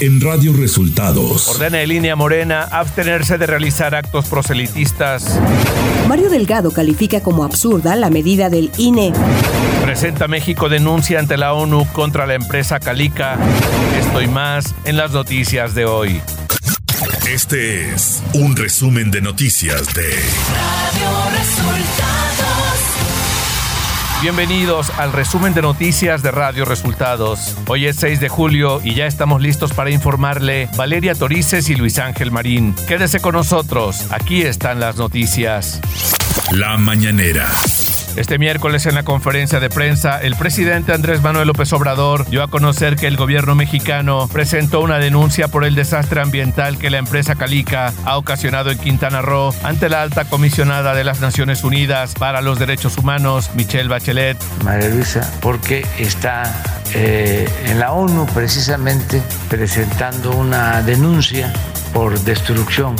en Radio Resultados. Ordena en línea Morena abstenerse de realizar actos proselitistas. Mario Delgado califica como absurda la medida del INE. Presenta México denuncia ante la ONU contra la empresa Calica. Esto y más en las noticias de hoy. Este es un resumen de noticias de Radio Resultados. Bienvenidos al resumen de noticias de Radio Resultados. Hoy es 6 de julio y ya estamos listos para informarle Valeria Torices y Luis Ángel Marín. Quédese con nosotros, aquí están las noticias. La mañanera. Este miércoles en la conferencia de prensa, el presidente Andrés Manuel López Obrador dio a conocer que el gobierno mexicano presentó una denuncia por el desastre ambiental que la empresa Calica ha ocasionado en Quintana Roo ante la alta comisionada de las Naciones Unidas para los Derechos Humanos, Michelle Bachelet. María Luisa, porque está eh, en la ONU precisamente presentando una denuncia por destrucción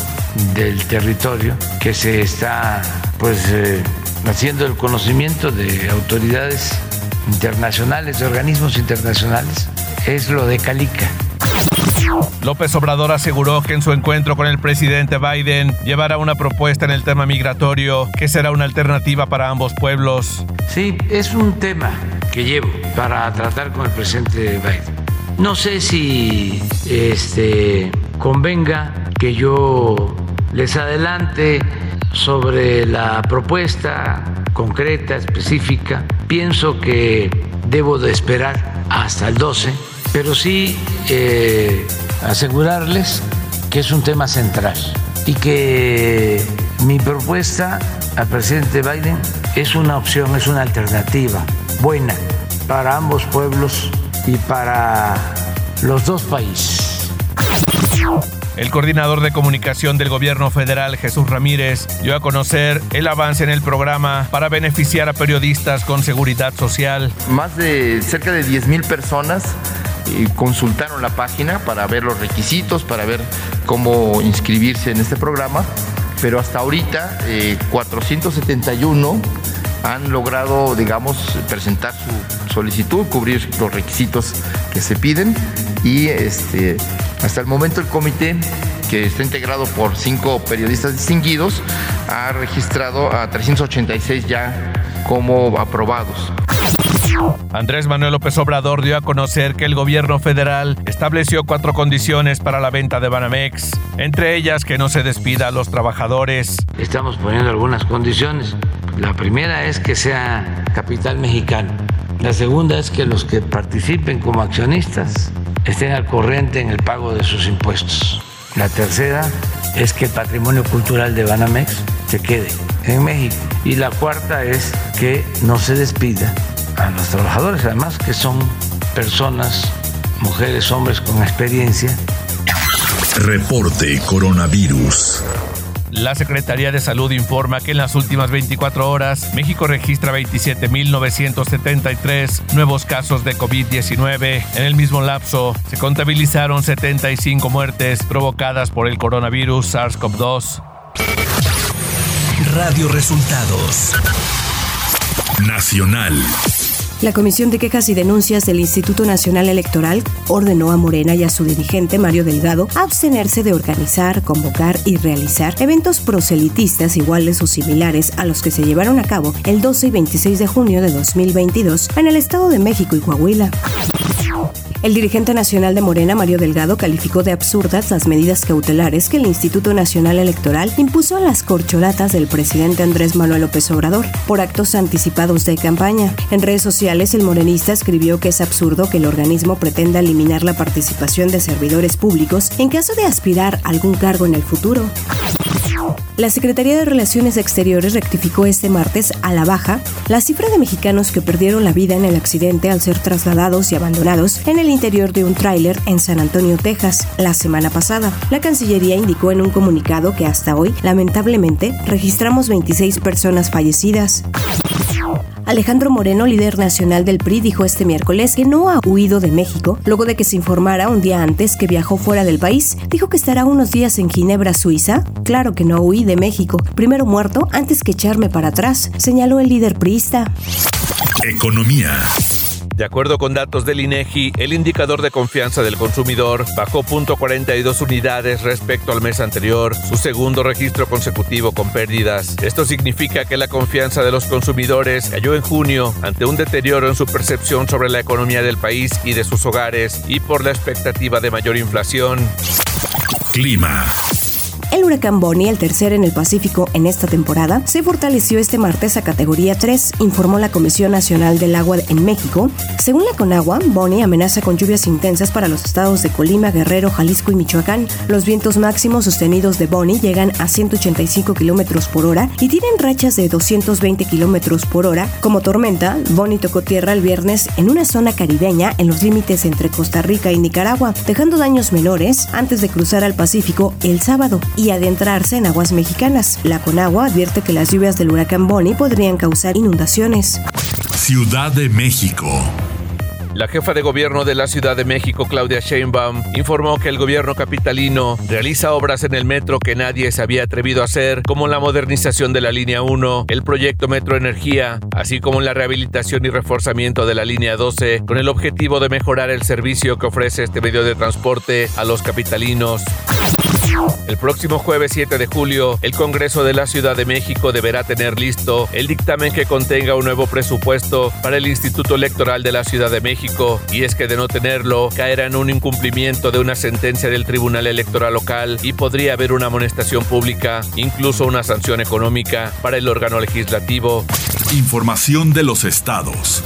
del territorio que se está pues eh, haciendo el conocimiento de autoridades internacionales, de organismos internacionales, es lo de Calica. López Obrador aseguró que en su encuentro con el presidente Biden llevará una propuesta en el tema migratorio que será una alternativa para ambos pueblos. Sí, es un tema que llevo para tratar con el presidente Biden. No sé si este, convenga que yo les adelante sobre la propuesta concreta, específica. Pienso que debo de esperar hasta el 12, pero sí eh, asegurarles que es un tema central y que mi propuesta al presidente Biden es una opción, es una alternativa buena para ambos pueblos y para los dos países. El coordinador de comunicación del gobierno federal, Jesús Ramírez, dio a conocer el avance en el programa para beneficiar a periodistas con seguridad social. Más de cerca de 10 mil personas eh, consultaron la página para ver los requisitos, para ver cómo inscribirse en este programa, pero hasta ahorita 471 eh, han logrado, digamos, presentar su solicitud, cubrir los requisitos que se piden y este, hasta el momento el comité, que está integrado por cinco periodistas distinguidos, ha registrado a 386 ya como aprobados. Andrés Manuel López Obrador dio a conocer que el gobierno federal estableció cuatro condiciones para la venta de Banamex, entre ellas que no se despida a los trabajadores. Estamos poniendo algunas condiciones. La primera es que sea capital mexicano. La segunda es que los que participen como accionistas estén al corriente en el pago de sus impuestos. La tercera es que el patrimonio cultural de Banamex se quede en México. Y la cuarta es que no se despida a los trabajadores, además que son personas, mujeres, hombres con experiencia. Reporte Coronavirus. La Secretaría de Salud informa que en las últimas 24 horas México registra 27.973 nuevos casos de COVID-19. En el mismo lapso se contabilizaron 75 muertes provocadas por el coronavirus SARS-CoV-2. Radio Resultados. Nacional. La Comisión de Quejas y Denuncias del Instituto Nacional Electoral ordenó a Morena y a su dirigente Mario Delgado abstenerse de organizar, convocar y realizar eventos proselitistas iguales o similares a los que se llevaron a cabo el 12 y 26 de junio de 2022 en el Estado de México y Coahuila. El dirigente nacional de Morena, Mario Delgado, calificó de absurdas las medidas cautelares que el Instituto Nacional Electoral impuso a las corcholatas del presidente Andrés Manuel López Obrador por actos anticipados de campaña. En redes sociales, el morenista escribió que es absurdo que el organismo pretenda eliminar la participación de servidores públicos en caso de aspirar a algún cargo en el futuro. La Secretaría de Relaciones Exteriores rectificó este martes a la baja la cifra de mexicanos que perdieron la vida en el accidente al ser trasladados y abandonados en el interior de un tráiler en San Antonio, Texas, la semana pasada. La Cancillería indicó en un comunicado que hasta hoy, lamentablemente, registramos 26 personas fallecidas. Alejandro Moreno, líder nacional del PRI, dijo este miércoles que no ha huido de México luego de que se informara un día antes que viajó fuera del país. Dijo que estará unos días en Ginebra, Suiza. Claro que no huí de México. Primero muerto antes que echarme para atrás, señaló el líder priista. Economía. De acuerdo con datos del INEGI, el indicador de confianza del consumidor bajó 0.42 unidades respecto al mes anterior, su segundo registro consecutivo con pérdidas. Esto significa que la confianza de los consumidores cayó en junio ante un deterioro en su percepción sobre la economía del país y de sus hogares y por la expectativa de mayor inflación. Clima. El huracán Bonnie, el tercero en el Pacífico en esta temporada, se fortaleció este martes a categoría 3, informó la Comisión Nacional del Agua en México. Según la Conagua, Bonnie amenaza con lluvias intensas para los estados de Colima, Guerrero, Jalisco y Michoacán. Los vientos máximos sostenidos de Bonnie llegan a 185 kilómetros por hora y tienen rachas de 220 kilómetros por hora. Como tormenta, Bonnie tocó tierra el viernes en una zona caribeña en los límites entre Costa Rica y Nicaragua, dejando daños menores antes de cruzar al Pacífico el sábado y adentrarse en aguas mexicanas. La Conagua advierte que las lluvias del huracán Bonnie podrían causar inundaciones. Ciudad de México. La jefa de gobierno de la Ciudad de México, Claudia Sheinbaum, informó que el gobierno capitalino realiza obras en el metro que nadie se había atrevido a hacer, como la modernización de la línea 1, el proyecto Metro Energía, así como la rehabilitación y reforzamiento de la línea 12, con el objetivo de mejorar el servicio que ofrece este medio de transporte a los capitalinos. El próximo jueves 7 de julio, el Congreso de la Ciudad de México deberá tener listo el dictamen que contenga un nuevo presupuesto para el Instituto Electoral de la Ciudad de México, y es que de no tenerlo, caerá en un incumplimiento de una sentencia del Tribunal Electoral local y podría haber una amonestación pública, incluso una sanción económica para el órgano legislativo. Información de los estados.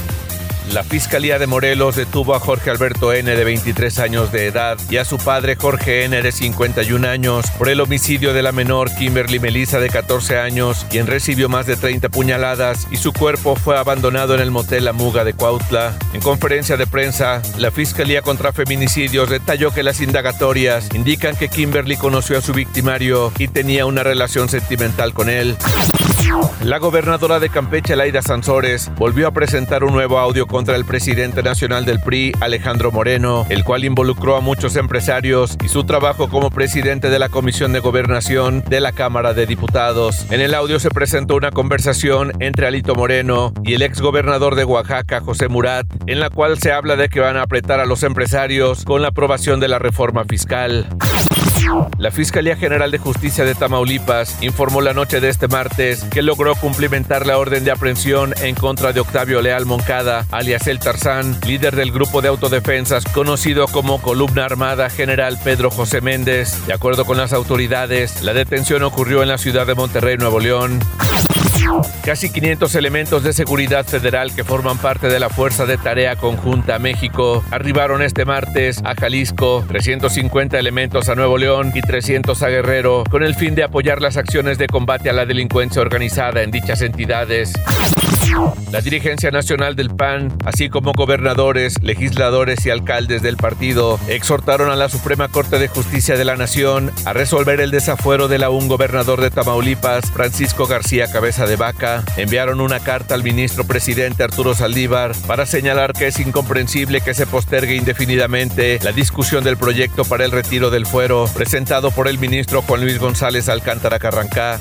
La Fiscalía de Morelos detuvo a Jorge Alberto N. de 23 años de edad y a su padre Jorge N. de 51 años por el homicidio de la menor Kimberly Melissa de 14 años, quien recibió más de 30 puñaladas y su cuerpo fue abandonado en el motel La Muga de Cuautla. En conferencia de prensa, la Fiscalía contra Feminicidios detalló que las indagatorias indican que Kimberly conoció a su victimario y tenía una relación sentimental con él. La gobernadora de Campeche, Laida Sansores, volvió a presentar un nuevo audio contra el presidente nacional del PRI, Alejandro Moreno, el cual involucró a muchos empresarios y su trabajo como presidente de la Comisión de Gobernación de la Cámara de Diputados. En el audio se presentó una conversación entre Alito Moreno y el exgobernador de Oaxaca, José Murat, en la cual se habla de que van a apretar a los empresarios con la aprobación de la reforma fiscal. La Fiscalía General de Justicia de Tamaulipas informó la noche de este martes que logró cumplimentar la orden de aprehensión en contra de Octavio Leal Moncada, alias El Tarzán, líder del grupo de autodefensas conocido como Columna Armada General Pedro José Méndez. De acuerdo con las autoridades, la detención ocurrió en la ciudad de Monterrey, Nuevo León. Casi 500 elementos de seguridad federal que forman parte de la Fuerza de Tarea Conjunta México arribaron este martes a Jalisco, 350 elementos a Nuevo León y 300 a Guerrero, con el fin de apoyar las acciones de combate a la delincuencia organizada en dichas entidades. La dirigencia nacional del PAN, así como gobernadores, legisladores y alcaldes del partido, exhortaron a la Suprema Corte de Justicia de la Nación a resolver el desafuero de la un gobernador de Tamaulipas, Francisco García Cabeza de Vaca. Enviaron una carta al ministro presidente Arturo Saldívar para señalar que es incomprensible que se postergue indefinidamente la discusión del proyecto para el retiro del fuero presentado por el ministro Juan Luis González Alcántara Carrancá.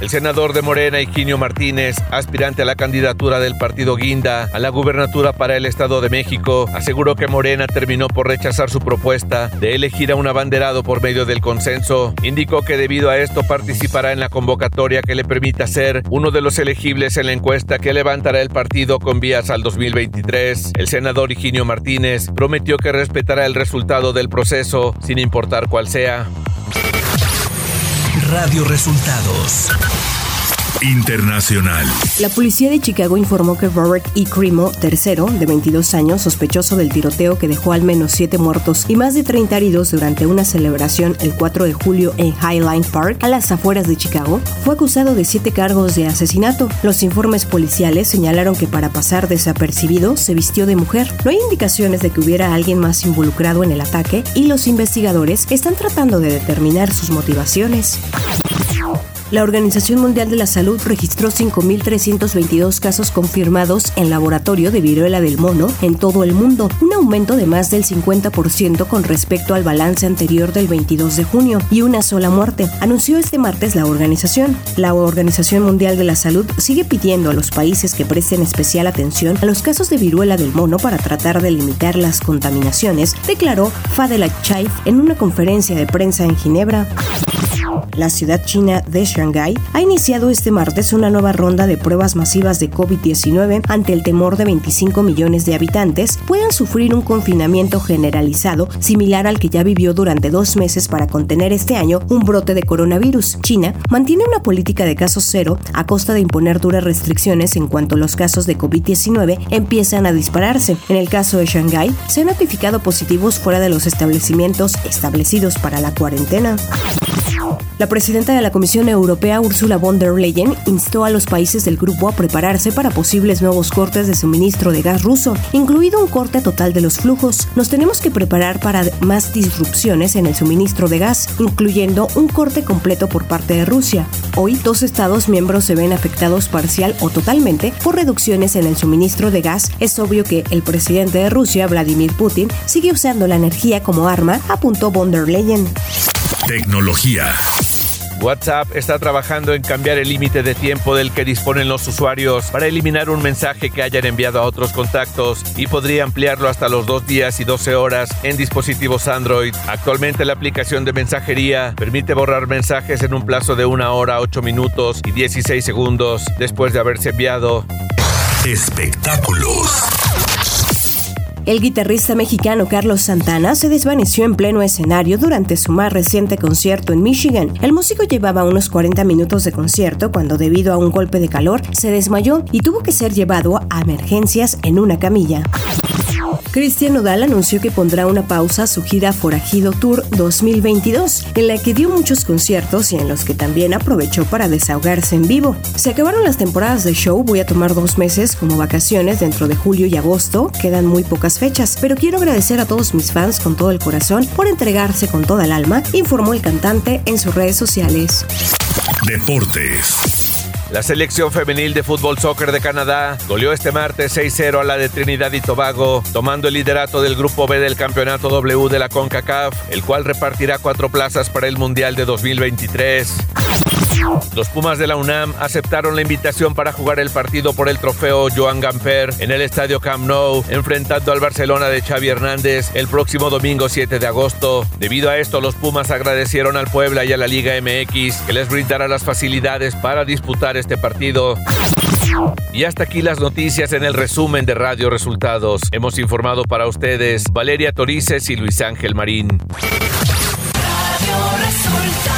El senador de Morena, Higinio Martínez, aspirante a la candidatura del partido Guinda a la gubernatura para el Estado de México, aseguró que Morena terminó por rechazar su propuesta de elegir a un abanderado por medio del consenso. Indicó que debido a esto participará en la convocatoria que le permita ser uno de los elegibles en la encuesta que levantará el partido con vías al 2023. El senador Higinio Martínez prometió que respetará el resultado del proceso sin importar cuál sea. Radio Resultados. Internacional. La policía de Chicago informó que Robert E. Crimo, tercero, de 22 años, sospechoso del tiroteo que dejó al menos 7 muertos y más de 30 heridos durante una celebración el 4 de julio en Highline Park, a las afueras de Chicago, fue acusado de 7 cargos de asesinato. Los informes policiales señalaron que para pasar desapercibido se vistió de mujer. No hay indicaciones de que hubiera alguien más involucrado en el ataque y los investigadores están tratando de determinar sus motivaciones. La Organización Mundial de la Salud registró 5.322 casos confirmados en laboratorio de viruela del mono en todo el mundo, un aumento de más del 50% con respecto al balance anterior del 22 de junio y una sola muerte, anunció este martes la organización. La Organización Mundial de la Salud sigue pidiendo a los países que presten especial atención a los casos de viruela del mono para tratar de limitar las contaminaciones, declaró Fadela Chaif en una conferencia de prensa en Ginebra. La ciudad china de Shanghái ha iniciado este martes una nueva ronda de pruebas masivas de COVID-19 ante el temor de 25 millones de habitantes puedan sufrir un confinamiento generalizado similar al que ya vivió durante dos meses para contener este año un brote de coronavirus. China mantiene una política de casos cero a costa de imponer duras restricciones en cuanto los casos de COVID-19 empiezan a dispararse. En el caso de Shanghái, se han notificado positivos fuera de los establecimientos establecidos para la cuarentena. La presidenta de la Comisión Europea, Ursula von der Leyen, instó a los países del grupo a prepararse para posibles nuevos cortes de suministro de gas ruso, incluido un corte total de los flujos. Nos tenemos que preparar para más disrupciones en el suministro de gas, incluyendo un corte completo por parte de Rusia. Hoy, dos estados miembros se ven afectados parcial o totalmente por reducciones en el suministro de gas. Es obvio que el presidente de Rusia, Vladimir Putin, sigue usando la energía como arma, apuntó von der Leyen. Tecnología. WhatsApp está trabajando en cambiar el límite de tiempo del que disponen los usuarios para eliminar un mensaje que hayan enviado a otros contactos y podría ampliarlo hasta los dos días y 12 horas en dispositivos Android. Actualmente la aplicación de mensajería permite borrar mensajes en un plazo de una hora, 8 minutos y 16 segundos después de haberse enviado. Espectáculos. El guitarrista mexicano Carlos Santana se desvaneció en pleno escenario durante su más reciente concierto en Michigan. El músico llevaba unos 40 minutos de concierto cuando debido a un golpe de calor se desmayó y tuvo que ser llevado a emergencias en una camilla. Cristian Nodal anunció que pondrá una pausa a su gira Forajido Tour 2022, en la que dio muchos conciertos y en los que también aprovechó para desahogarse en vivo. Se acabaron las temporadas de show, voy a tomar dos meses como vacaciones dentro de julio y agosto, quedan muy pocas fechas, pero quiero agradecer a todos mis fans con todo el corazón por entregarse con toda el alma, informó el cantante en sus redes sociales. Deportes. La selección femenil de fútbol soccer de Canadá goleó este martes 6-0 a la de Trinidad y Tobago, tomando el liderato del grupo B del campeonato W de la CONCACAF, el cual repartirá cuatro plazas para el Mundial de 2023. Los Pumas de la UNAM aceptaron la invitación para jugar el partido por el trofeo Joan Gamper en el estadio Camp Nou, enfrentando al Barcelona de Xavi Hernández el próximo domingo 7 de agosto. Debido a esto, los Pumas agradecieron al Puebla y a la Liga MX que les brindará las facilidades para disputar este partido. Y hasta aquí las noticias en el resumen de Radio Resultados. Hemos informado para ustedes Valeria Torices y Luis Ángel Marín. Radio